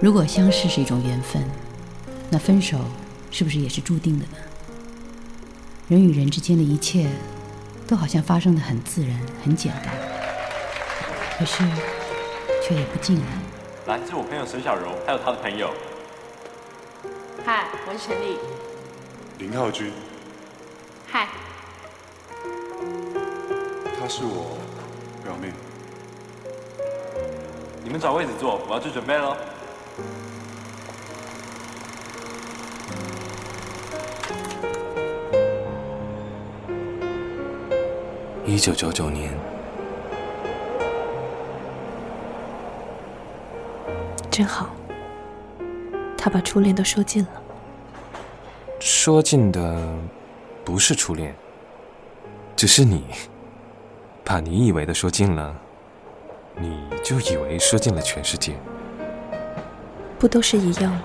如果相识是一种缘分，那分手是不是也是注定的呢？人与人之间的一切，都好像发生的很自然、很简单，可是却也不尽然。来，这是我朋友沈小柔，还有她的朋友。嗨，我是陈丽。林浩君，嗨，她是我表妹。你们找位置坐，我要去准备喽。一九九九年，真好，他把初恋都说尽了。说尽的不是初恋，只是你把你以为的说尽了，你就以为说尽了全世界。不都是一样吗？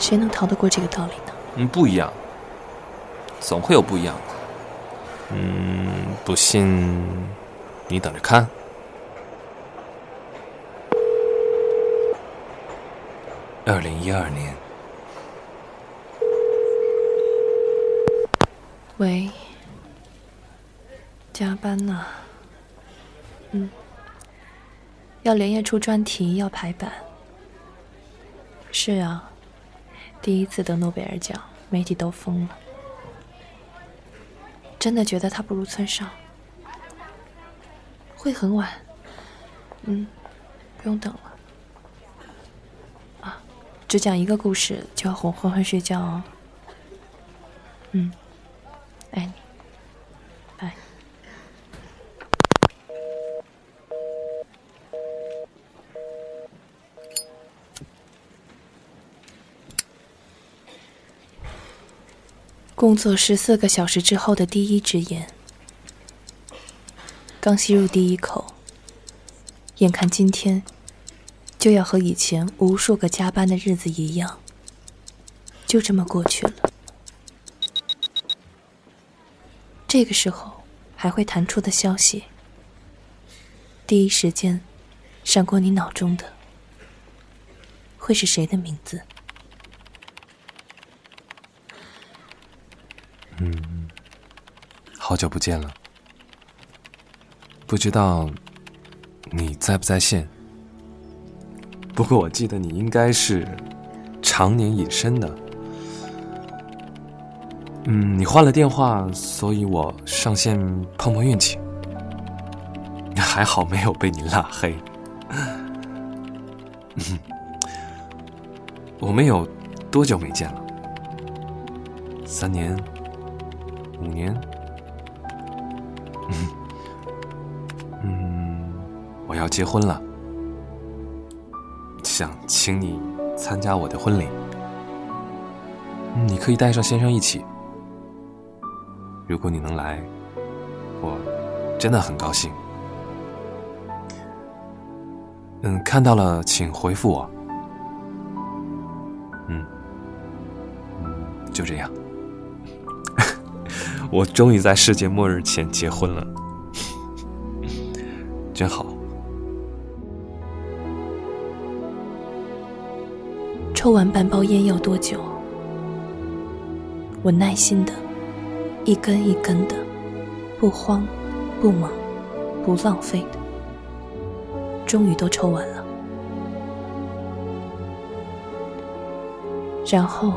谁能逃得过这个道理呢？嗯，不一样，总会有不一样的。嗯，不信你等着看。二零一二年，喂，加班呢？嗯，要连夜出专题，要排版。是啊，第一次得诺贝尔奖，媒体都疯了。真的觉得他不如村上，会很晚。嗯，不用等了。啊，只讲一个故事就要哄欢欢睡觉哦。嗯，工作十四个小时之后的第一支烟，刚吸入第一口，眼看今天就要和以前无数个加班的日子一样，就这么过去了。这个时候还会弹出的消息，第一时间闪过你脑中的，会是谁的名字？嗯，好久不见了，不知道你在不在线。不过我记得你应该是常年隐身的。嗯，你换了电话，所以我上线碰碰运气。还好没有被你拉黑。我们有多久没见了？三年。五年，嗯，我要结婚了，想请你参加我的婚礼。你可以带上先生一起。如果你能来，我真的很高兴。嗯，看到了，请回复我。我终于在世界末日前结婚了，真好。抽完半包烟要多久？我耐心的，一根一根的，不慌，不忙，不浪费的，终于都抽完了。然后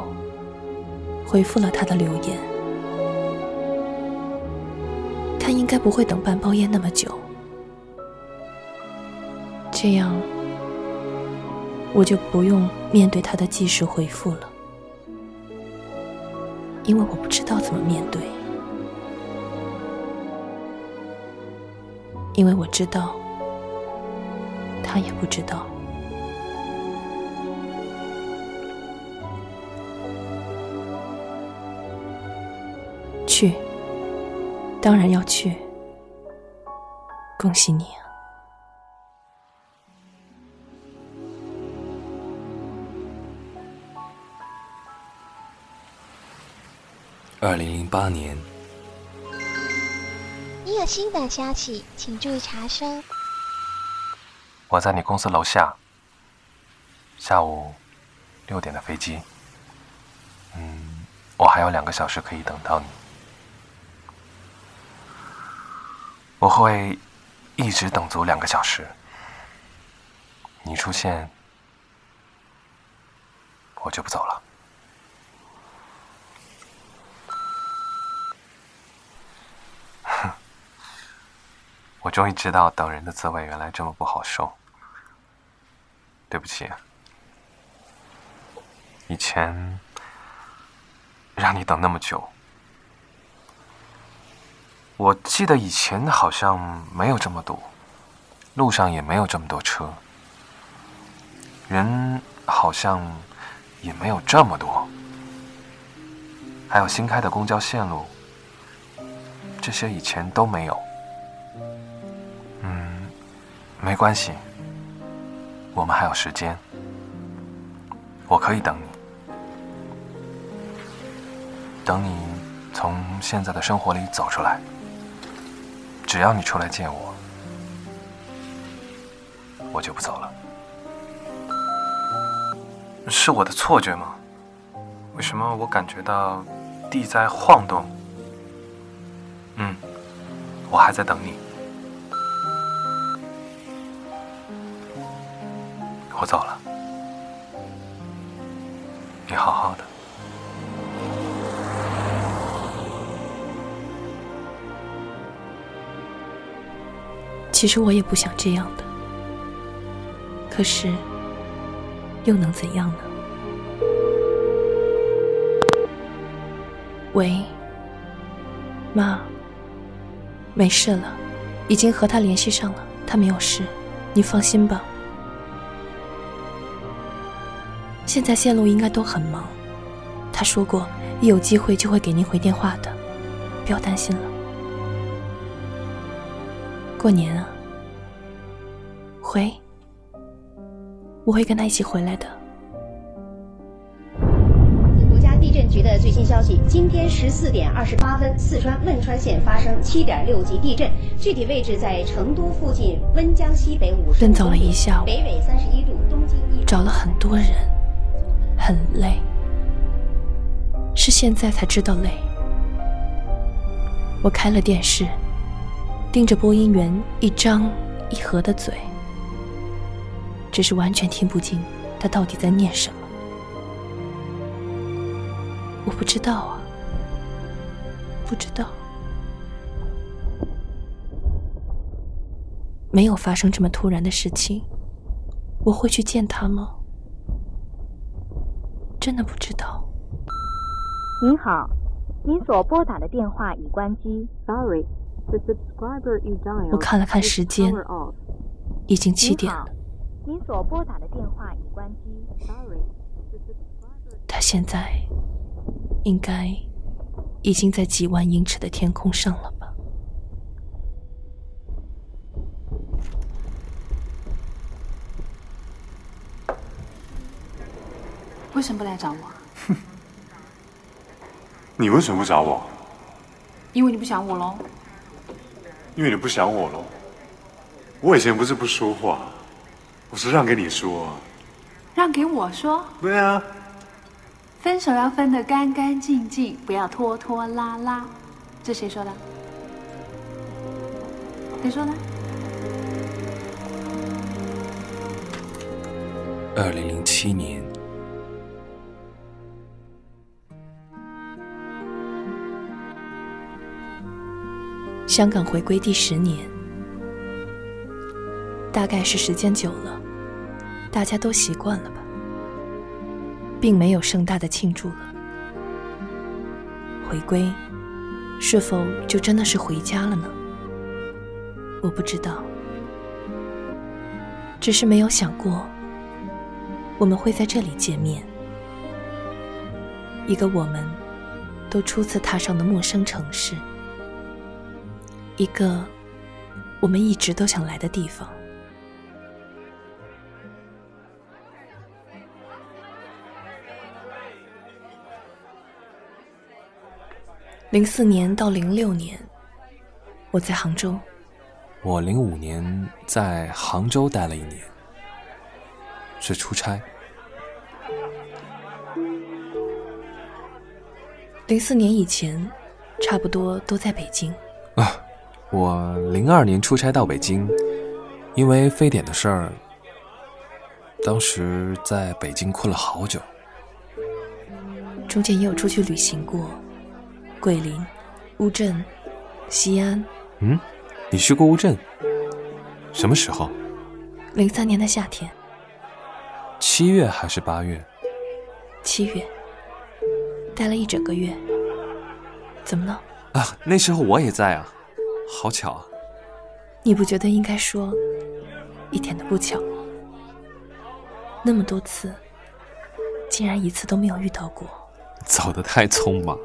回复了他的留言。应该不会等半包烟那么久，这样我就不用面对他的即时回复了，因为我不知道怎么面对，因为我知道他也不知道。当然要去，恭喜你啊！二零零八年，你有新的消息，请注意查收。我在你公司楼下，下午六点的飞机。嗯，我还有两个小时可以等到你。我会一直等足两个小时。你出现，我就不走了。哼，我终于知道等人的滋味原来这么不好受。对不起，以前让你等那么久。我记得以前好像没有这么堵，路上也没有这么多车，人好像也没有这么多，还有新开的公交线路，这些以前都没有。嗯，没关系，我们还有时间，我可以等你，等你从现在的生活里走出来。只要你出来见我，我就不走了。是我的错觉吗？为什么我感觉到地在晃动？嗯，我还在等你。我走了，你好好的。其实我也不想这样的，可是又能怎样呢？喂，妈，没事了，已经和他联系上了，他没有事，你放心吧。现在线路应该都很忙，他说过一有机会就会给您回电话的，不要担心了。过年啊，回，我会跟他一起回来的。国家地震局的最新消息：今天十四点二十八分，四川汶川县发生七点六级地震，具体位置在成都附近温江西北五十奔走了一下午，北纬三十一度，东经一。找了很多人，很累，是现在才知道累。我开了电视。盯着播音员一张一合的嘴，只是完全听不进他到底在念什么。我不知道啊，不知道，没有发生这么突然的事情，我会去见他吗？真的不知道。您好，您所拨打的电话已关机，Sorry。我看了看时间，已经七点了。您所拨打的电话已关机，Sorry。他现在应该已经在几万英尺的天空上了吧？为什么不来找我？哼！你为什么不找我？因为你不想我喽。因为你不想我了，我以前不是不说话，我是让给你说。让给我说？对啊。分手要分得干干净净，不要拖拖拉拉。这谁说的？谁说的？二零零七年。香港回归第十年，大概是时间久了，大家都习惯了吧，并没有盛大的庆祝了。回归，是否就真的是回家了呢？我不知道，只是没有想过，我们会在这里见面，一个我们都初次踏上的陌生城市。一个我们一直都想来的地方。零四年到零六年我在杭州。我零五年在杭州待了一年是出差。零四年以前差不多都在北京。啊我零二年出差到北京，因为非典的事儿，当时在北京困了好久。中间也有出去旅行过，桂林、乌镇、西安。嗯，你去过乌镇？什么时候？零三年的夏天。七月还是八月？七月。待了一整个月。怎么了？啊，那时候我也在啊，好巧啊。你不觉得应该说，一点都不巧？那么多次，竟然一次都没有遇到过。走得太匆忙，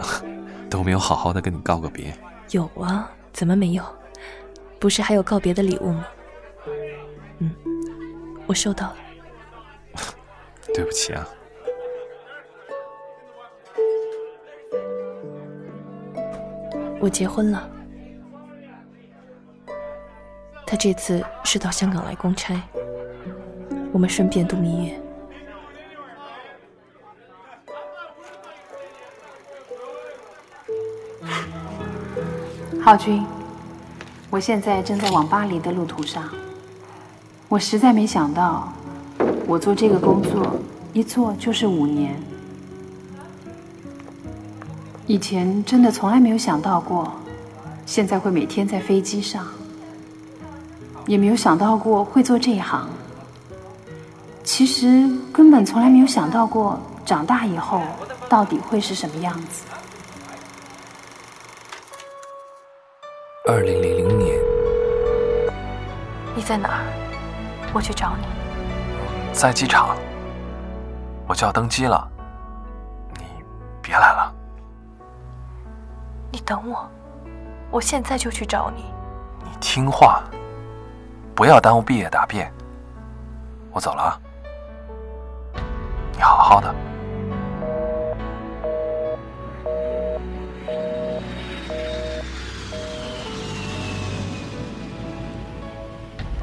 都没有好好的跟你告个别。有啊，怎么没有？不是还有告别的礼物吗？嗯，我收到了。对不起啊。我结婚了。他这次是到香港来公差，我们顺便度蜜月。浩君，我现在正在往巴黎的路途上。我实在没想到，我做这个工作一做就是五年。以前真的从来没有想到过，现在会每天在飞机上，也没有想到过会做这一行。其实根本从来没有想到过，长大以后到底会是什么样子。二零零零年，你在哪儿？我去找你。在机场，我就要登机了，你别来了。你等我，我现在就去找你。你听话，不要耽误毕业答辩。我走了啊，你好好的。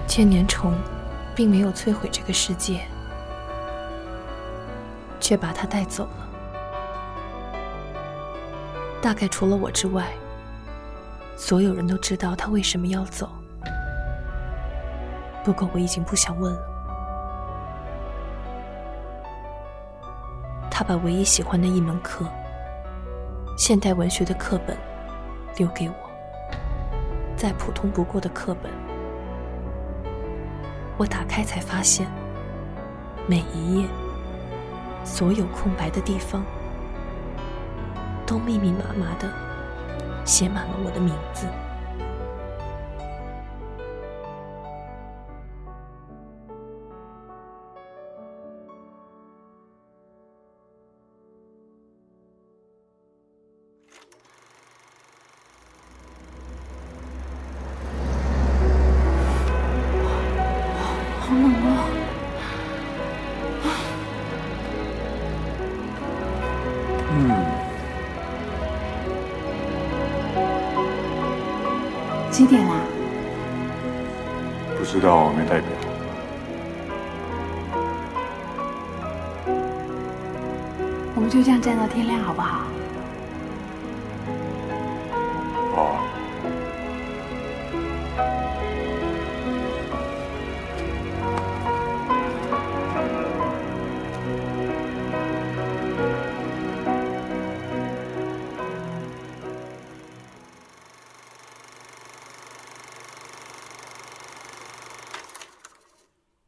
千年虫，并没有摧毁这个世界，却把它带走了。大概除了我之外，所有人都知道他为什么要走。不过我已经不想问了。他把唯一喜欢的一门课——现代文学的课本，留给我。再普通不过的课本。我打开才发现，每一页，所有空白的地方，都密密麻麻的写满了我的名字。几点啦？不知道，没带表。我们就这样站到天亮，好不好？好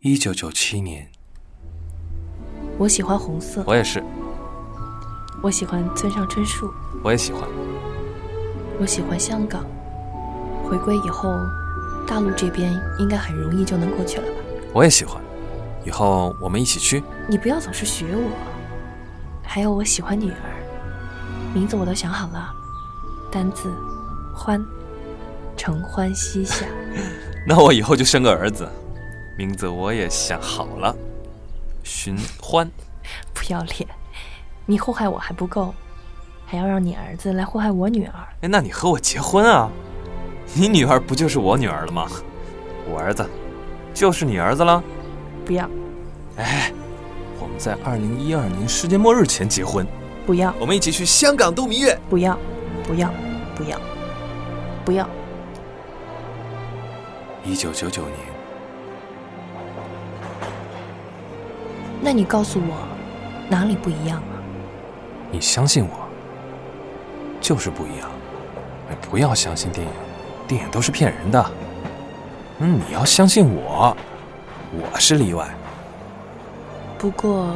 一九九七年，我喜欢红色，我也是，我喜欢村上春树，我也喜欢。我喜欢香港。回归以后，大陆这边应该很容易就能过去了吧？我也喜欢，以后我们一起去。你不要总是学我。还有，我喜欢女儿，名字我都想好了，单字欢，承欢膝下。那我以后就生个儿子，名字我也想好了，寻欢。不要脸！你祸害我还不够，还要让你儿子来祸害我女儿。哎，那你和我结婚啊？你女儿不就是我女儿了吗？我儿子就是你儿子了？不要！哎，我们在二零一二年世界末日前结婚，不要，我们一起去香港度蜜月。不要，不要，不要，不要。一九九九年，那你告诉我，哪里不一样啊？你相信我，就是不一样。哎不要相信电影，电影都是骗人的。嗯，你要相信我，我是例外。不过，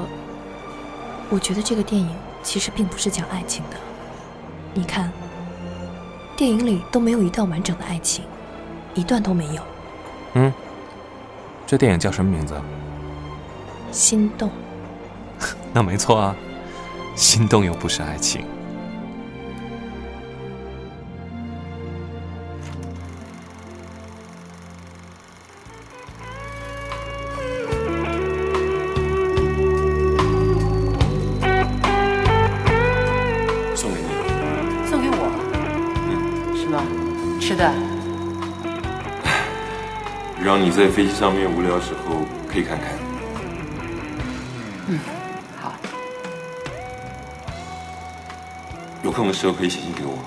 我觉得这个电影其实并不是讲爱情的。你看，电影里都没有一段完整的爱情，一段都没有。嗯，这电影叫什么名字？心动。那没错啊，心动又不是爱情。送给你。送给我？什么？吃的？让你在飞机上面无聊的时候可以看看。空的时候可以写信给我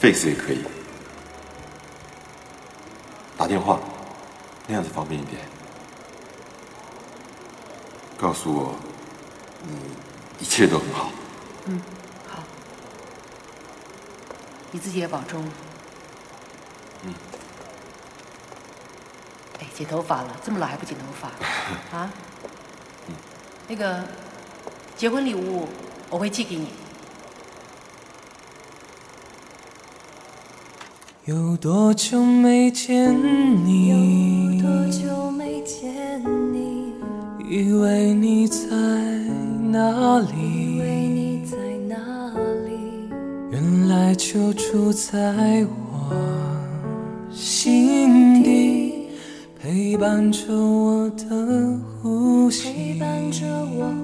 ，Face 也可以，打电话那样子方便一点。告诉我，你一切都很好。嗯，好。你自己也保重。嗯。哎，剪头发了，这么老还不剪头发？啊？嗯。那个，结婚礼物我会寄给你。有多久没见你？有多久没见你？以为你在哪里？以为你在哪里？原来就住在我心底，陪伴着我的呼吸。陪伴着我。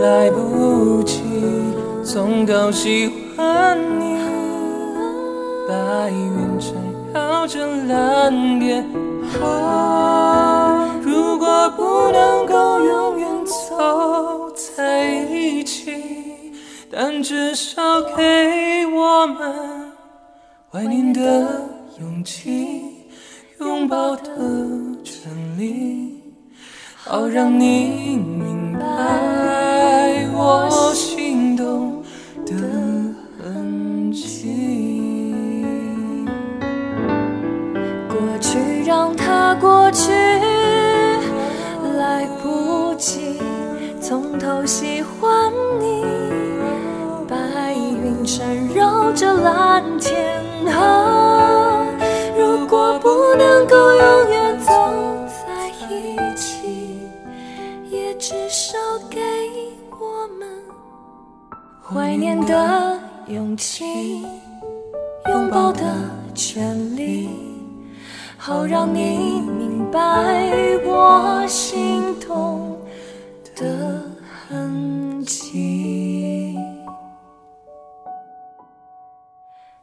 来不及从头喜欢你。白云缠绕着蓝天，啊，如果不能够永远走在一起，但至少给我们怀念的勇气，拥抱的权利，好让你明爱我心动的痕迹。过去让它过去，来不及从头喜欢你。白云缠绕着蓝天，念的勇气，拥抱的权利。好让你明白我心痛的痕迹。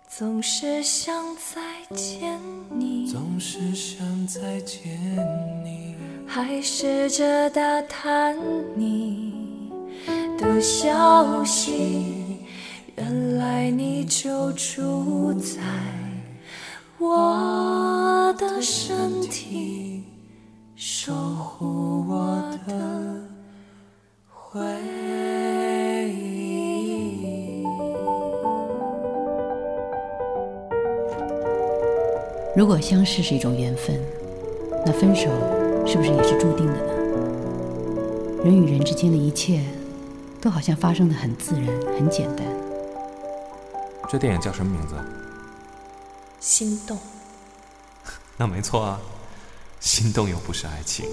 总是想再见你，总是想再见你，还试着打探你的消息。原来你就住在。我的身体，守护我的回忆。如果相识是一种缘分，那分手是不是也是注定的呢？人与人之间的一切，都好像发生的很自然、很简单。这电影叫什么名字？心动。那没错啊，心动又不是爱情。